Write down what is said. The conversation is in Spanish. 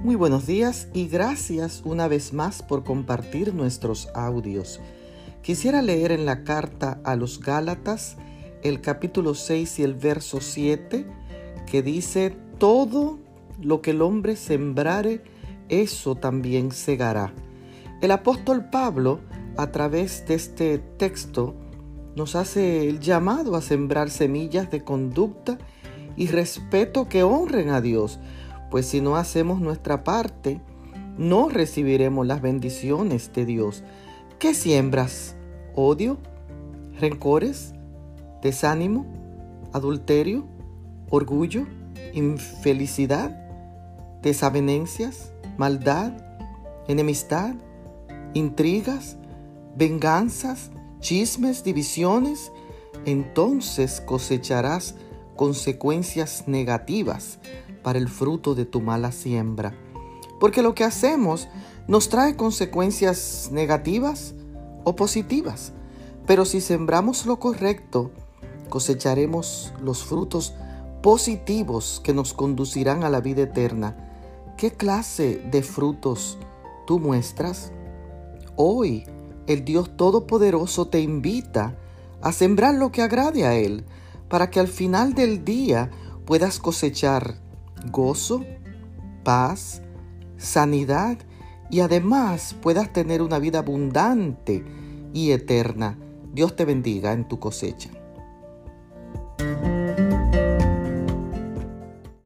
Muy buenos días y gracias una vez más por compartir nuestros audios. Quisiera leer en la carta a los Gálatas el capítulo 6 y el verso 7 que dice, todo lo que el hombre sembrare, eso también segará. El apóstol Pablo, a través de este texto, nos hace el llamado a sembrar semillas de conducta y respeto que honren a Dios, pues si no hacemos nuestra parte, no recibiremos las bendiciones de Dios. ¿Qué siembras? ¿Odio? ¿Rencores? ¿Desánimo? ¿Adulterio? ¿Orgullo? ¿Infelicidad? ¿Desavenencias? ¿Maldad? ¿Enemistad? ¿Intrigas? ¿Venganzas? ¿Chismes? ¿Divisiones? Entonces cosecharás consecuencias negativas el fruto de tu mala siembra. Porque lo que hacemos nos trae consecuencias negativas o positivas. Pero si sembramos lo correcto, cosecharemos los frutos positivos que nos conducirán a la vida eterna. ¿Qué clase de frutos tú muestras? Hoy el Dios Todopoderoso te invita a sembrar lo que agrade a Él, para que al final del día puedas cosechar gozo, paz, sanidad y además puedas tener una vida abundante y eterna. Dios te bendiga en tu cosecha.